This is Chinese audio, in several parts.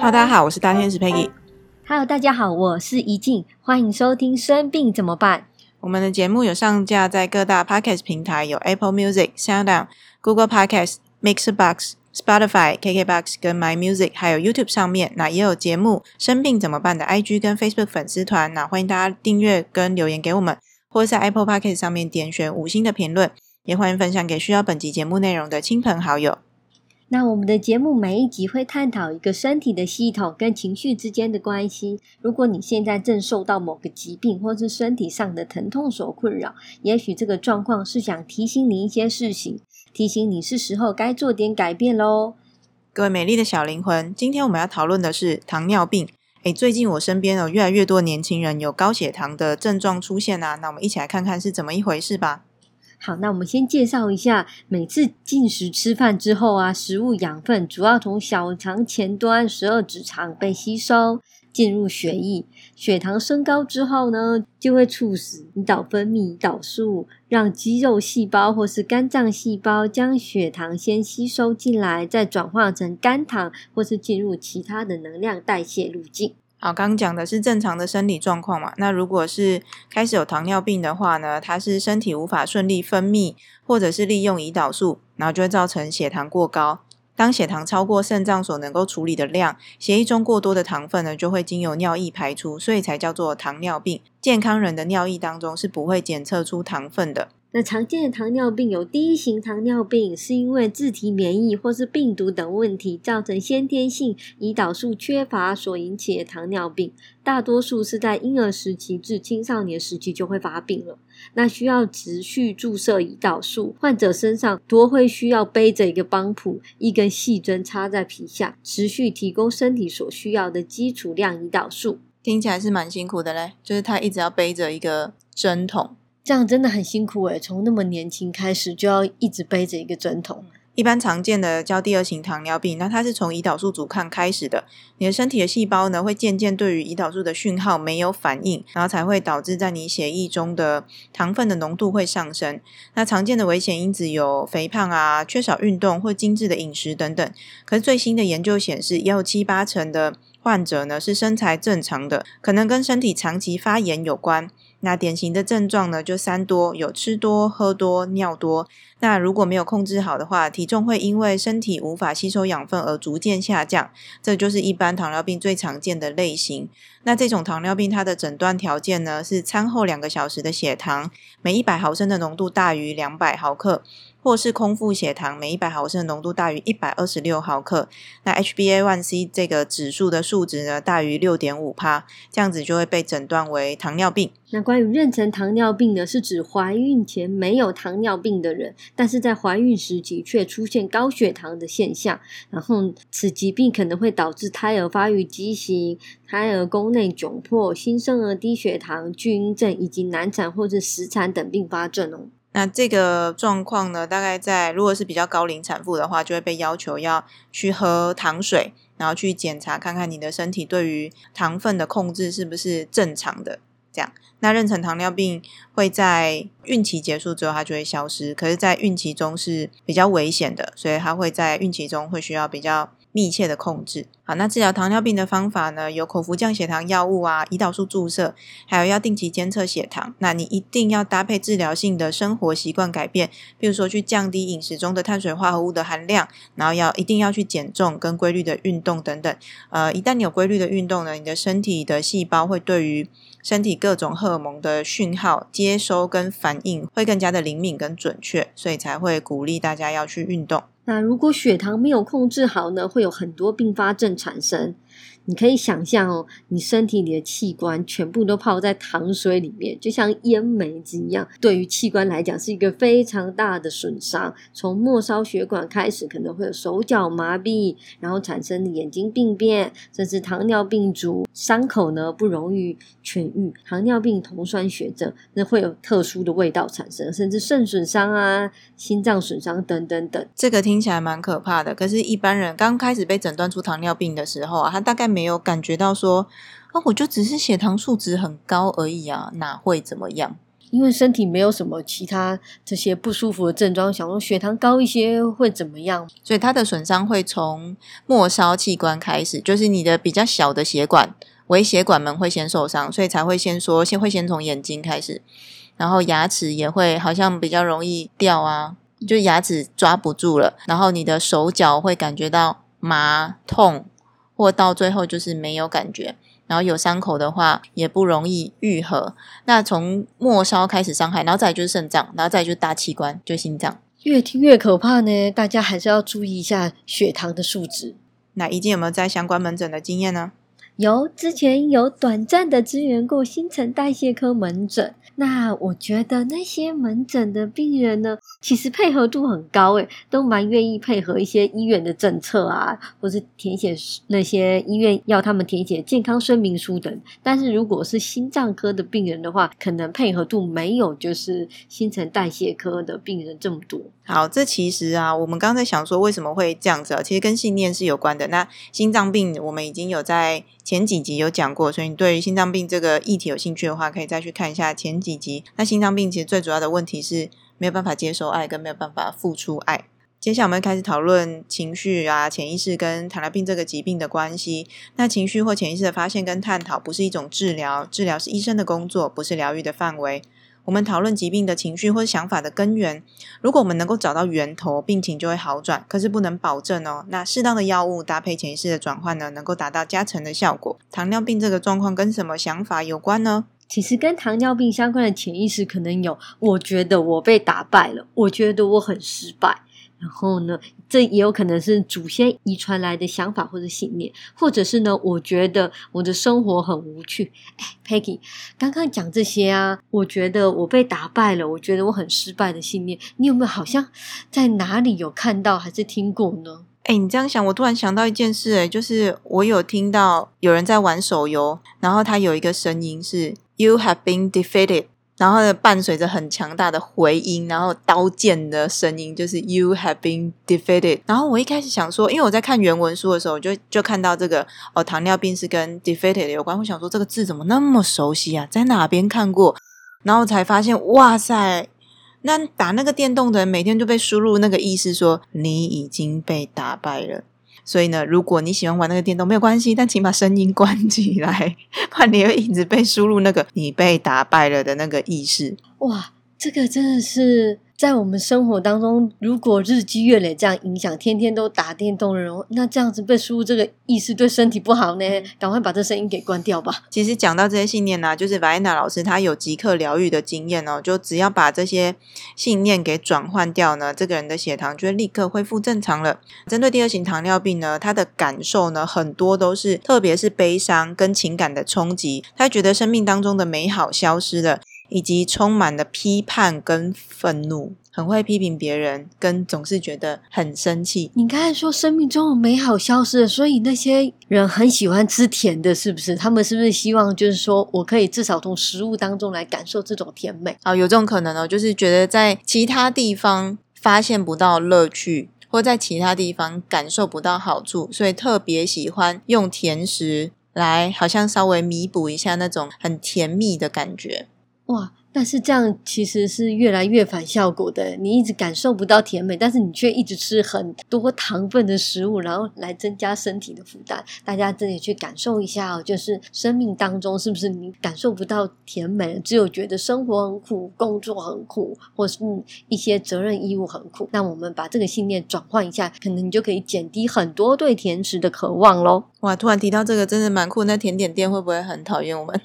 大家好，我是大天使 Peggy。Hello，大家好，我是怡静，欢迎收听《生病怎么办》。我们的节目有上架在各大 Podcast 平台，有 Apple Music、SoundOn、Google Podcast、Mixerbox、Spotify、KKBox 跟 My Music，还有 YouTube 上面。那也有节目《生病怎么办》的 IG 跟 Facebook 粉丝团。那欢迎大家订阅跟留言给我们，或者在 Apple Podcast 上面点选五星的评论，也欢迎分享给需要本集节目内容的亲朋好友。那我们的节目每一集会探讨一个身体的系统跟情绪之间的关系。如果你现在正受到某个疾病或是身体上的疼痛所困扰，也许这个状况是想提醒你一些事情，提醒你是时候该做点改变喽。各位美丽的小灵魂，今天我们要讨论的是糖尿病。诶，最近我身边有越来越多年轻人有高血糖的症状出现啊，那我们一起来看看是怎么一回事吧。好，那我们先介绍一下，每次进食吃饭之后啊，食物养分主要从小肠前端十二指肠被吸收进入血液，血糖升高之后呢，就会促使胰岛分泌胰岛素，让肌肉细胞或是肝脏细胞将血糖先吸收进来，再转化成肝糖，或是进入其他的能量代谢路径。好，刚刚讲的是正常的生理状况嘛。那如果是开始有糖尿病的话呢，它是身体无法顺利分泌，或者是利用胰岛素，然后就会造成血糖过高。当血糖超过肾脏所能够处理的量，血液中过多的糖分呢，就会经由尿液排出，所以才叫做糖尿病。健康人的尿液当中是不会检测出糖分的。那常见的糖尿病有第一型糖尿病，是因为自体免疫或是病毒等问题造成先天性胰岛素缺乏所引起的糖尿病，大多数是在婴儿时期至青少年时期就会发病了。那需要持续注射胰岛素，患者身上多会需要背着一个帮谱，一根细针插在皮下，持续提供身体所需要的基础量胰岛素。听起来是蛮辛苦的嘞，就是他一直要背着一个针筒。这样真的很辛苦诶，从那么年轻开始就要一直背着一个针筒。一般常见的叫第二型糖尿病，那它是从胰岛素阻抗开始的。你的身体的细胞呢，会渐渐对于胰岛素的讯号没有反应，然后才会导致在你血液中的糖分的浓度会上升。那常见的危险因子有肥胖啊、缺少运动或精致的饮食等等。可是最新的研究显示，也有七八成的患者呢是身材正常的，可能跟身体长期发炎有关。那典型的症状呢，就三多，有吃多、喝多、尿多。那如果没有控制好的话，体重会因为身体无法吸收养分而逐渐下降。这就是一般糖尿病最常见的类型。那这种糖尿病它的诊断条件呢，是餐后两个小时的血糖每一百毫升的浓度大于两百毫克，或是空腹血糖每一百毫升的浓度大于一百二十六毫克。那 HbA1c 这个指数的数值呢，大于六点五帕，这样子就会被诊断为糖尿病。那关于妊娠糖尿病呢，是指怀孕前没有糖尿病的人，但是在怀孕时期却出现高血糖的现象，然后此疾病可能会导致胎儿发育畸形、胎儿宫内窘迫、新生儿低血糖、巨婴症以及难产或者死产等并发症哦。那这个状况呢，大概在如果是比较高龄产妇的话，就会被要求要去喝糖水，然后去检查看看你的身体对于糖分的控制是不是正常的。这样，那妊娠糖尿病会在孕期结束之后它就会消失，可是，在孕期中是比较危险的，所以它会在孕期中会需要比较密切的控制。好，那治疗糖尿病的方法呢，有口服降血糖药物啊，胰岛素注射，还有要定期监测血糖。那你一定要搭配治疗性的生活习惯改变，比如说去降低饮食中的碳水化合物的含量，然后要一定要去减重跟规律的运动等等。呃，一旦你有规律的运动呢，你的身体的细胞会对于身体各种荷尔蒙的讯号接收跟反应会更加的灵敏跟准确，所以才会鼓励大家要去运动。那如果血糖没有控制好呢，会有很多并发症产生。你可以想象哦，你身体里的器官全部都泡在糖水里面，就像烟梅子一样。对于器官来讲，是一个非常大的损伤。从末梢血管开始，可能会有手脚麻痹，然后产生眼睛病变，甚至糖尿病足，伤口呢不容易痊愈。糖尿病酮酸血症，那会有特殊的味道产生，甚至肾损伤啊、心脏损伤等等等。这个听起来蛮可怕的，可是，一般人刚开始被诊断出糖尿病的时候啊，他大概没有感觉到说，啊，我就只是血糖数值很高而已啊，哪会怎么样？因为身体没有什么其他这些不舒服的症状，想说血糖高一些会怎么样？所以它的损伤会从末梢器官开始，就是你的比较小的血管、微血管们会先受伤，所以才会先说先会先从眼睛开始，然后牙齿也会好像比较容易掉啊，就牙齿抓不住了，然后你的手脚会感觉到麻痛，或到最后就是没有感觉。然后有伤口的话，也不容易愈合。那从末梢开始伤害，然后再就是肾脏，然后再就是大器官，就心脏。越听越可怕呢，大家还是要注意一下血糖的数值。那已经有没有在相关门诊的经验呢？有，之前有短暂的支援过新陈代谢科门诊。那我觉得那些门诊的病人呢，其实配合度很高，诶，都蛮愿意配合一些医院的政策啊，或是填写那些医院要他们填写健康声明书等。但是如果是心脏科的病人的话，可能配合度没有就是新陈代谢科的病人这么多。好，这其实啊，我们刚才想说为什么会这样子啊，其实跟信念是有关的。那心脏病我们已经有在前几集有讲过，所以你对于心脏病这个议题有兴趣的话，可以再去看一下前几。以及那心脏病其实最主要的问题是没有办法接受爱，跟没有办法付出爱。接下来我们开始讨论情绪啊、潜意识跟糖尿病这个疾病的关系。那情绪或潜意识的发现跟探讨，不是一种治疗，治疗是医生的工作，不是疗愈的范围。我们讨论疾病的情绪或者想法的根源，如果我们能够找到源头，病情就会好转。可是不能保证哦。那适当的药物搭配潜意识的转换呢，能够达到加成的效果。糖尿病这个状况跟什么想法有关呢？其实跟糖尿病相关的潜意识可能有，我觉得我被打败了，我觉得我很失败。然后呢，这也有可能是祖先遗传来的想法或者信念，或者是呢，我觉得我的生活很无趣。哎，Peggy，刚刚讲这些啊，我觉得我被打败了，我觉得我很失败的信念，你有没有好像在哪里有看到还是听过呢？哎，你这样想，我突然想到一件事，哎，就是我有听到有人在玩手游，然后他有一个声音是 “You have been defeated”，然后呢伴随着很强大的回音，然后刀剑的声音，就是 “You have been defeated”。然后我一开始想说，因为我在看原文书的时候，就就看到这个哦，糖尿病是跟 “defeated” 有关，我想说这个字怎么那么熟悉啊，在哪边看过？然后才发现，哇塞！那打那个电动的人每天就被输入那个意思，说你已经被打败了。所以呢，如果你喜欢玩那个电动，没有关系，但请把声音关起来，怕你会一直被输入那个你被打败了的那个意识。哇，这个真的是。在我们生活当中，如果日积月累这样影响，天天都打电动的人，那这样子被输入这个意识对身体不好呢？赶快把这声音给关掉吧。其实讲到这些信念呢，就是白安娜老师她有即刻疗愈的经验哦，就只要把这些信念给转换掉呢，这个人的血糖就会立刻恢复正常了。针对第二型糖尿病呢，他的感受呢很多都是，特别是悲伤跟情感的冲击，他觉得生命当中的美好消失了。以及充满了批判跟愤怒，很会批评别人，跟总是觉得很生气。你刚才说生命中的美好消失了，所以那些人很喜欢吃甜的，是不是？他们是不是希望就是说我可以至少从食物当中来感受这种甜美？啊，有这种可能哦，就是觉得在其他地方发现不到乐趣，或在其他地方感受不到好处，所以特别喜欢用甜食来，好像稍微弥补一下那种很甜蜜的感觉。哇！但是这样其实是越来越反效果的。你一直感受不到甜美，但是你却一直吃很多糖分的食物，然后来增加身体的负担。大家自己去感受一下哦，就是生命当中是不是你感受不到甜美，只有觉得生活很苦、工作很苦，或是一些责任义务很苦？那我们把这个信念转换一下，可能你就可以减低很多对甜食的渴望喽。哇！突然提到这个，真的蛮酷。那甜点店会不会很讨厌我们？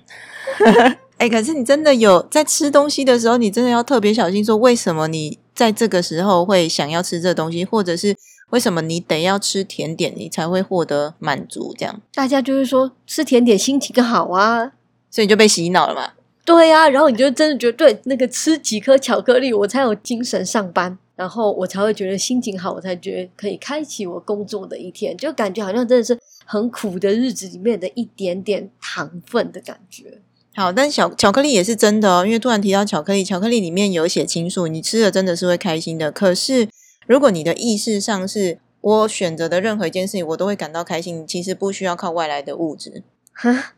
哎，可是你真的有在吃东西的时候，你真的要特别小心，说为什么你在这个时候会想要吃这东西，或者是为什么你得要吃甜点，你才会获得满足？这样大家就是说吃甜点心情好啊，所以就被洗脑了嘛？对呀，然后你就真的觉得对那个吃几颗巧克力，我才有精神上班，然后我才会觉得心情好，我才觉得可以开启我工作的一天，就感觉好像真的是很苦的日子里面的一点点糖分的感觉。好，但巧巧克力也是真的哦，因为突然提到巧克力，巧克力里面有写清素，你吃了真的是会开心的。可是如果你的意识上是我选择的任何一件事情，我都会感到开心，其实不需要靠外来的物质。哈，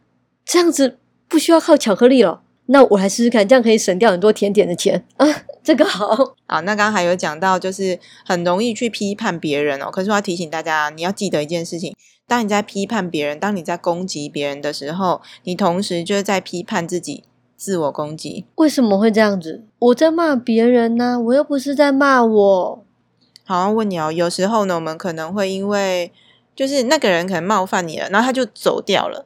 这样子不需要靠巧克力了。那我来试试看，这样可以省掉很多甜点的钱啊！这个好。好，那刚刚还有讲到，就是很容易去批判别人哦。可是我要提醒大家，你要记得一件事情：当你在批判别人，当你在攻击别人的时候，你同时就是在批判自己，自我攻击。为什么会这样子？我在骂别人呢，我又不是在骂我。好，像问你哦，有时候呢，我们可能会因为就是那个人可能冒犯你了，然后他就走掉了。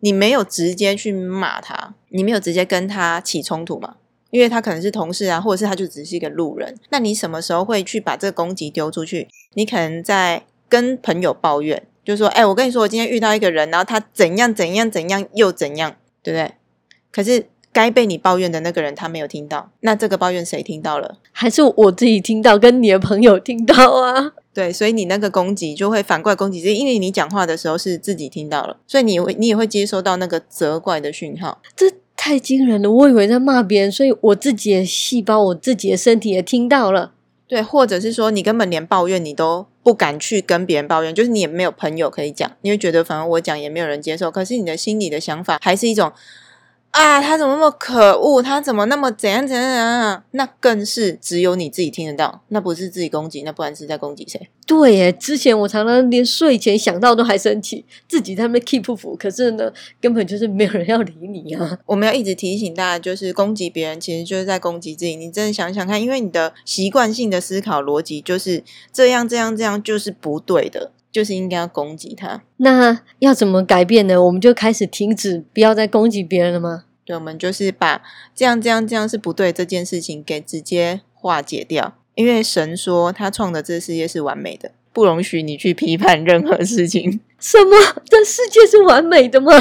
你没有直接去骂他，你没有直接跟他起冲突嘛？因为他可能是同事啊，或者是他就只是一个路人。那你什么时候会去把这个攻击丢出去？你可能在跟朋友抱怨，就说：“哎，我跟你说，我今天遇到一个人，然后他怎样怎样怎样又怎样，对不对？”可是该被你抱怨的那个人他没有听到，那这个抱怨谁听到了？还是我自己听到，跟你的朋友听到啊？对，所以你那个攻击就会反过来攻击，是因为你讲话的时候是自己听到了，所以你会你也会接收到那个责怪的讯号。这太惊人了！我以为在骂别人，所以我自己的细胞、我自己的身体也听到了。对，或者是说你根本连抱怨你都不敢去跟别人抱怨，就是你也没有朋友可以讲，你会觉得反正我讲也没有人接受。可是你的心里的想法还是一种。啊，他怎么那么可恶？他怎么那么怎样怎样怎样？那更是只有你自己听得到，那不是自己攻击，那不然是在攻击谁？对耶，之前我常常连睡前想到都还生气，自己在那 keep 不服，可是呢，根本就是没有人要理你啊。我们要一直提醒大家，就是攻击别人，其实就是在攻击自己。你真的想想看，因为你的习惯性的思考逻辑就是这样，这样，这样就是不对的。就是应该要攻击他，那要怎么改变呢？我们就开始停止，不要再攻击别人了吗？对，我们就是把这样、这样、这样是不对这件事情给直接化解掉。因为神说他创的这世界是完美的，不容许你去批判任何事情。什么？这世界是完美的吗？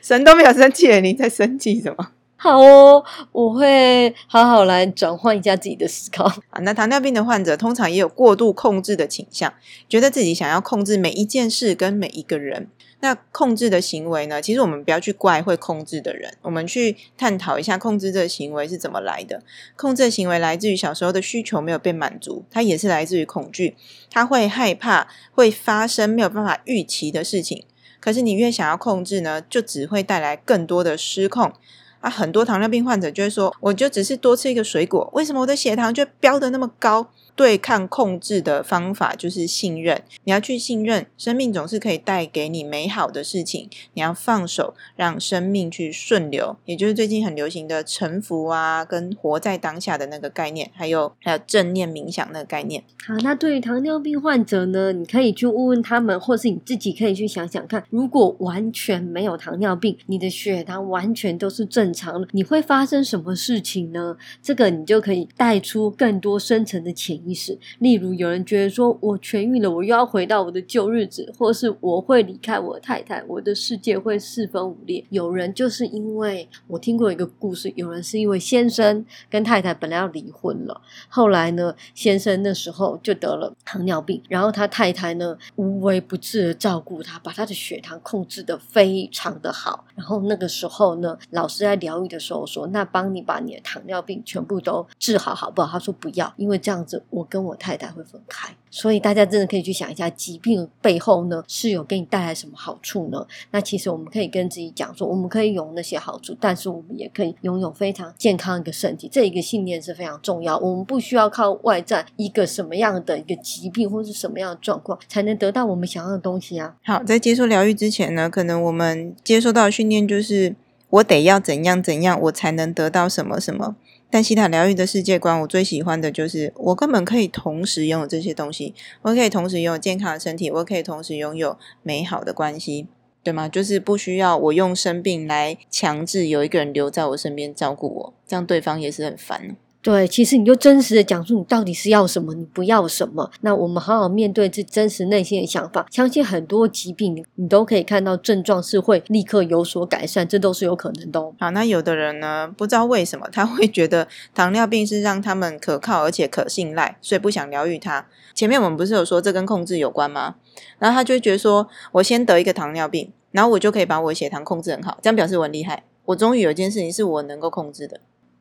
神都没有生气，你在生气什么？好哦，我会好好来转换一下自己的思考 啊。那糖尿病的患者通常也有过度控制的倾向，觉得自己想要控制每一件事跟每一个人。那控制的行为呢？其实我们不要去怪会控制的人，我们去探讨一下控制这个行为是怎么来的。控制的行为来自于小时候的需求没有被满足，它也是来自于恐惧，他会害怕会发生没有办法预期的事情。可是你越想要控制呢，就只会带来更多的失控。啊，很多糖尿病患者就会说，我就只是多吃一个水果，为什么我的血糖就飙得那么高？对抗控制的方法就是信任，你要去信任生命总是可以带给你美好的事情，你要放手让生命去顺流，也就是最近很流行的臣服啊，跟活在当下的那个概念，还有还有正念冥想那个概念。好，那对于糖尿病患者呢，你可以去问问他们，或是你自己可以去想想看，如果完全没有糖尿病，你的血糖完全都是正常的，你会发生什么事情呢？这个你就可以带出更多深层的潜。意识，例如有人觉得说，我痊愈了，我又要回到我的旧日子，或是我会离开我太太，我的世界会四分五裂。有人就是因为我听过一个故事，有人是因为先生跟太太本来要离婚了，后来呢，先生那时候就得了糖尿病，然后他太太呢无微不至的照顾他，把他的血糖控制的非常的好。然后那个时候呢，老师在疗愈的时候说，那帮你把你的糖尿病全部都治好好不好？他说不要，因为这样子。我跟我太太会分开，所以大家真的可以去想一下，疾病背后呢是有给你带来什么好处呢？那其实我们可以跟自己讲说，我们可以有那些好处，但是我们也可以拥有非常健康一个身体。这一个信念是非常重要。我们不需要靠外在一个什么样的一个疾病或是什么样的状况才能得到我们想要的东西啊。好，在接受疗愈之前呢，可能我们接受到的训练就是我得要怎样怎样，我才能得到什么什么。但西塔疗愈的世界观，我最喜欢的就是我根本可以同时拥有这些东西，我可以同时拥有健康的身体，我可以同时拥有美好的关系，对吗？就是不需要我用生病来强制有一个人留在我身边照顾我，这样对方也是很烦。对，其实你就真实的讲述你到底是要什么，你不要什么。那我们好好面对这真实内心的想法，相信很多疾病你都可以看到症状是会立刻有所改善，这都是有可能的。好，那有的人呢，不知道为什么他会觉得糖尿病是让他们可靠而且可信赖，所以不想疗愈它。前面我们不是有说这跟控制有关吗？然后他就会觉得说，我先得一个糖尿病，然后我就可以把我血糖控制很好，这样表示我很厉害。我终于有一件事情是我能够控制的。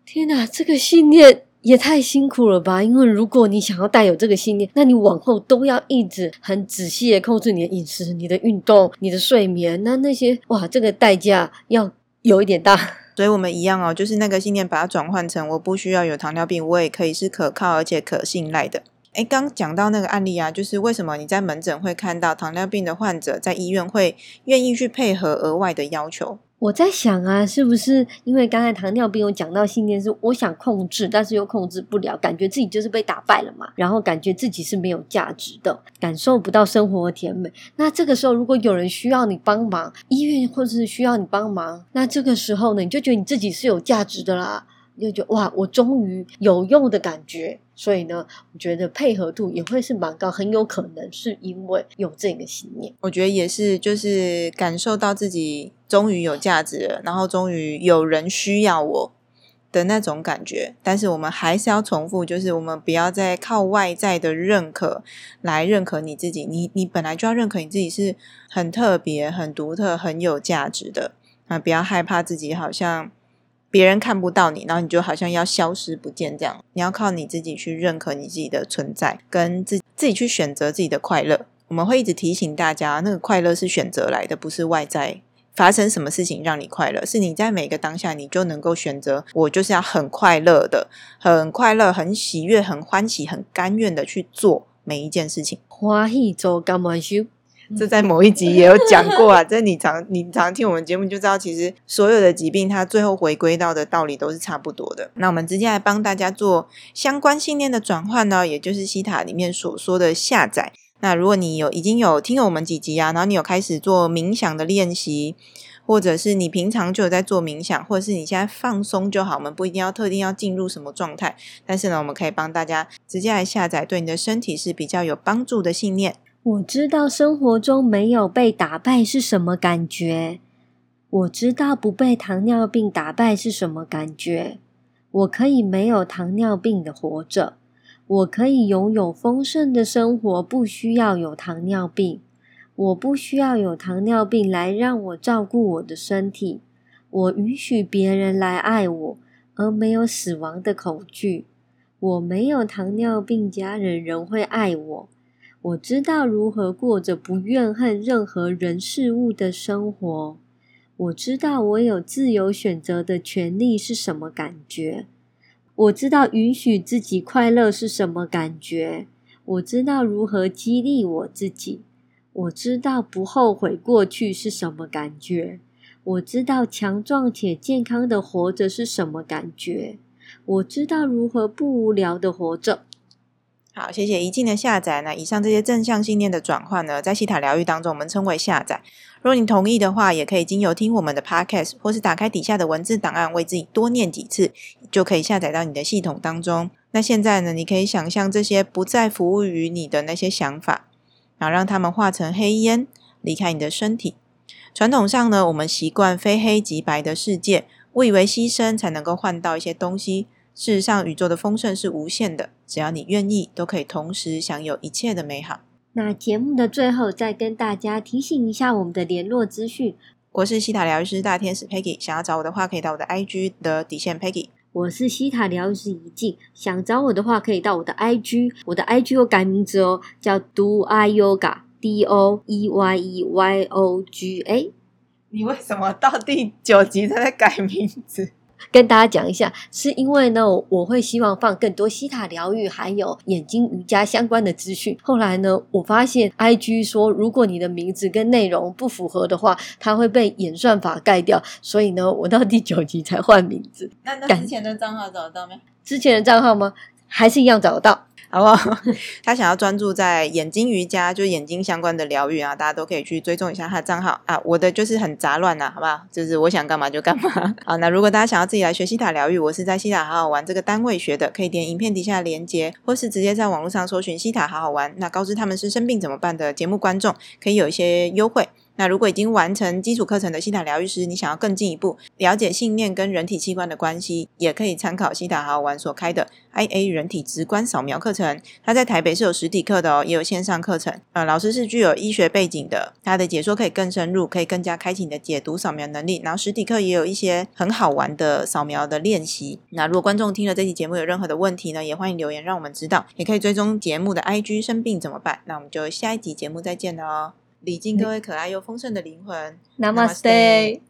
天哪，这个信念也太辛苦了吧！因为如果你想要带有这个信念，那你往后都要一直很仔细的控制你的饮食、你的运动、你的睡眠，那那些哇，这个代价要有一点大。所以我们一样哦，就是那个信念把它转换成我不需要有糖尿病，我也可以是可靠而且可信赖的。哎，刚讲到那个案例啊，就是为什么你在门诊会看到糖尿病的患者在医院会愿意去配合额外的要求？我在想啊，是不是因为刚才糖尿病有讲到信念是我想控制，但是又控制不了，感觉自己就是被打败了嘛，然后感觉自己是没有价值的，感受不到生活的甜美。那这个时候，如果有人需要你帮忙，医院或者是需要你帮忙，那这个时候呢，你就觉得你自己是有价值的啦。你就觉得哇，我终于有用的感觉，所以呢，我觉得配合度也会是蛮高，很有可能是因为有这个信念。我觉得也是，就是感受到自己终于有价值了，然后终于有人需要我的那种感觉。但是我们还是要重复，就是我们不要再靠外在的认可来认可你自己。你你本来就要认可你自己是很特别、很独特、很有价值的啊！不要害怕自己好像。别人看不到你，然后你就好像要消失不见这样。你要靠你自己去认可你自己的存在，跟自自己去选择自己的快乐。我们会一直提醒大家，那个快乐是选择来的，不是外在发生什么事情让你快乐，是你在每个当下你就能够选择。我就是要很快乐的，很快乐，很喜悦，很欢喜，很甘愿的去做每一件事情。欢喜做甘愿修。这在某一集也有讲过啊，这你常你常听我们节目就知道，其实所有的疾病它最后回归到的道理都是差不多的。那我们直接来帮大家做相关信念的转换呢，也就是西塔里面所说的下载。那如果你有已经有听了我们几集啊，然后你有开始做冥想的练习，或者是你平常就有在做冥想，或者是你现在放松就好，我们不一定要特定要进入什么状态，但是呢，我们可以帮大家直接来下载对你的身体是比较有帮助的信念。我知道生活中没有被打败是什么感觉，我知道不被糖尿病打败是什么感觉。我可以没有糖尿病的活着，我可以拥有丰盛的生活，不需要有糖尿病。我不需要有糖尿病来让我照顾我的身体。我允许别人来爱我，而没有死亡的恐惧。我没有糖尿病，家人仍会爱我。我知道如何过着不怨恨任何人事物的生活。我知道我有自由选择的权利是什么感觉。我知道允许自己快乐是什么感觉。我知道如何激励我自己。我知道不后悔过去是什么感觉。我知道强壮且健康的活着是什么感觉。我知道如何不无聊的活着。好，谢谢一静的下载。那以上这些正向信念的转换呢，在西塔疗愈当中，我们称为下载。如果你同意的话，也可以经由听我们的 podcast，或是打开底下的文字档案，为自己多念几次，就可以下载到你的系统当中。那现在呢，你可以想象这些不再服务于你的那些想法，然后让他们化成黑烟，离开你的身体。传统上呢，我们习惯非黑即白的世界，误以为牺牲才能够换到一些东西。事实上，宇宙的丰盛是无限的，只要你愿意，都可以同时享有一切的美好。那节目的最后，再跟大家提醒一下我们的联络资讯。我是西塔疗愈师大天使 Peggy，想要找我的话，可以到我的 IG 的底线 Peggy。我是西塔疗愈师怡静，想找我的话，可以到我的 IG，我的 IG 又改名字哦，叫 Do I Yoga，D O E Y E Y O G A。你为什么到第九集才在改名字？跟大家讲一下，是因为呢，我会希望放更多西塔疗愈还有眼睛瑜伽相关的资讯。后来呢，我发现 IG 说，如果你的名字跟内容不符合的话，它会被演算法盖掉。所以呢，我到第九集才换名字。那那之前的账号找得到没？之前的账号吗？还是一样找得到。好不好？他想要专注在眼睛瑜伽，就眼睛相关的疗愈啊，大家都可以去追踪一下他的账号啊。我的就是很杂乱呐，好不好？就是我想干嘛就干嘛。好，那如果大家想要自己来学西塔疗愈，我是在西塔好好玩这个单位学的，可以点影片底下的链接，或是直接在网络上搜寻西塔好好玩。那告知他们是生病怎么办的节目观众，可以有一些优惠。那如果已经完成基础课程的西塔疗愈师，你想要更进一步了解信念跟人体器官的关系，也可以参考西塔好玩所开的 IA 人体直观扫描课程。它在台北是有实体课的哦，也有线上课程。呃，老师是具有医学背景的，他的解说可以更深入，可以更加开启你的解读扫描能力。然后实体课也有一些很好玩的扫描的练习。那如果观众听了这期节目有任何的问题呢，也欢迎留言让我们知道，也可以追踪节目的 IG 生病怎么办？那我们就下一集节目再见了哦。礼敬各位可爱又丰盛的灵魂，Namaste。